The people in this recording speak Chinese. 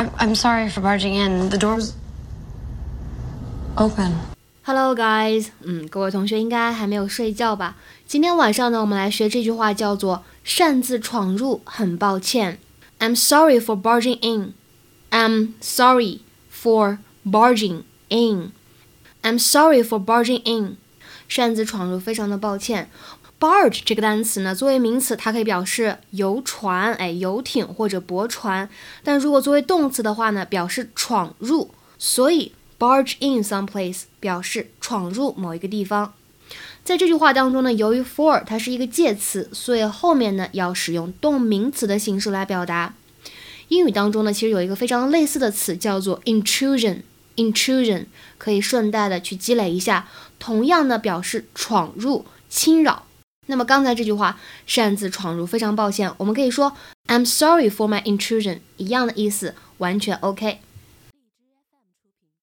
I, I'm sorry for barging in. The door's open. Hello, guys. 嗯，各位同学应该还没有睡觉吧？今天晚上呢，我们来学这句话，叫做“擅自闯入”，很抱歉。I'm sorry for barging in. I'm sorry for barging in. I'm sorry for barging in. 擅自闯入，非常的抱歉。barge 这个单词呢，作为名词，它可以表示游船，哎，游艇或者驳船。但如果作为动词的话呢，表示闯入。所以 barge in some place 表示闯入某一个地方。在这句话当中呢，由于 for 它是一个介词，所以后面呢要使用动名词的形式来表达。英语当中呢，其实有一个非常类似的词叫做 intrusion intrusion 可以顺带的去积累一下，同样呢表示闯入、侵扰。那么刚才这句话擅自闯入，非常抱歉，我们可以说 I'm sorry for my intrusion，一样的意思，完全 OK。